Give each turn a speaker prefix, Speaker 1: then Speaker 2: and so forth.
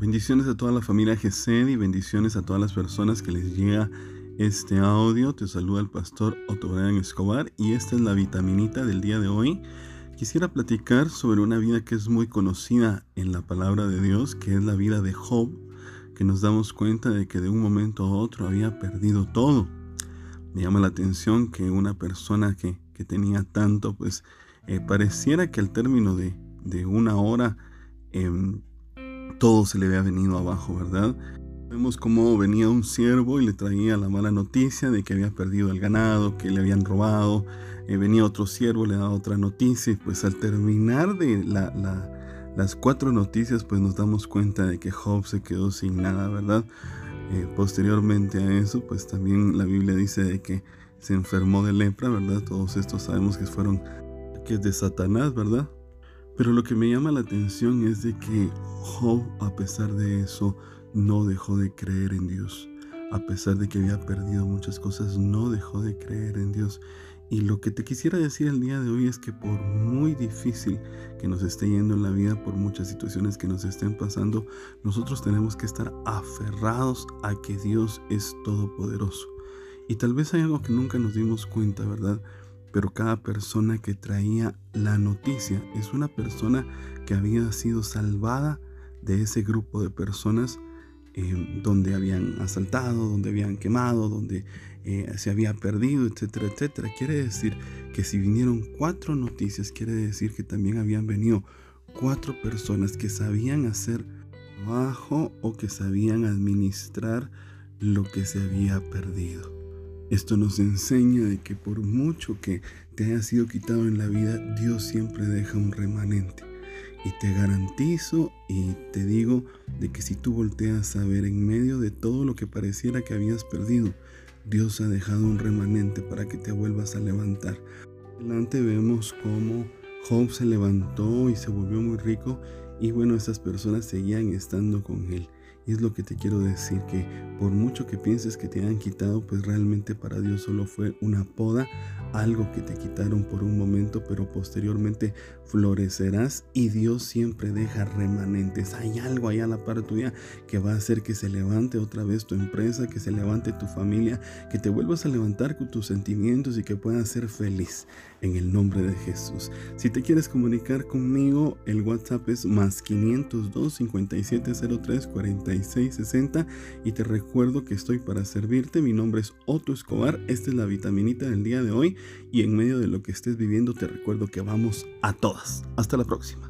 Speaker 1: Bendiciones a toda la familia GESED y bendiciones a todas las personas que les llega este audio. Te saluda el pastor Otto Escobar y esta es la vitaminita del día de hoy. Quisiera platicar sobre una vida que es muy conocida en la palabra de Dios, que es la vida de Job, que nos damos cuenta de que de un momento a otro había perdido todo. Me llama la atención que una persona que, tenía tanto, pues eh, pareciera que al término de, una hora em, todo se le había venido abajo, ¿verdad? Vemos cómo venía un siervo y le traía la mala noticia de que había perdido el ganado, que le habían robado. Eh, venía otro siervo, le daba otra noticia y pues al terminar de las cuatro noticias pues nos damos cuenta de que Job se quedó sin nada, ¿verdad? Eh, posteriormente a eso pues también la Biblia dice de que se enfermó de lepra, ¿verdad? Todos estos sabemos que fueron que es de Satanás, ¿verdad? Pero lo que me llama la atención es de que Job, a pesar de eso, no dejó de creer en Dios. A pesar de que había perdido muchas cosas, no dejó de creer en Dios. Y lo que te quisiera decir el día de hoy es que por muy difícil que nos esté yendo en la vida, por muchas situaciones que nos estén pasando, nosotros tenemos que estar aferrados a que Dios es todopoderoso. Y tal vez hay algo que nunca nos dimos cuenta, ¿verdad? Pero cada persona que traía la noticia es una persona que había sido salvada de ese grupo de personas eh, donde habían asaltado, donde habían quemado, donde eh, se había perdido, etcétera, etcétera. Quiere decir que si vinieron cuatro noticias, quiere decir que también habían venido cuatro personas que sabían hacer trabajo o que sabían administrar lo que se había perdido. Esto nos enseña de que por mucho que te haya sido quitado en la vida, Dios siempre deja un remanente. Y te garantizo y te digo de que si tú volteas a ver en medio de todo lo que pareciera que habías perdido, Dios ha dejado un remanente para que te vuelvas a levantar. Adelante vemos cómo Job se levantó y se volvió muy rico y bueno, estas personas seguían estando con él. Y es lo que te quiero decir, que por mucho que pienses que te han quitado, pues realmente para Dios solo fue una poda, algo que te quitaron por un momento, pero posteriormente florecerás y Dios siempre deja remanentes. Hay algo allá a la par tuya que va a hacer que se levante otra vez tu empresa, que se levante tu familia, que te vuelvas a levantar con tus sentimientos y que puedas ser feliz en el nombre de Jesús. Si te quieres comunicar conmigo, el WhatsApp es más 502 5703 40 60 y te recuerdo que estoy para servirte. Mi nombre es Otto Escobar. Esta es la vitaminita del día de hoy y en medio de lo que estés viviendo te recuerdo que vamos a todas. Hasta la próxima.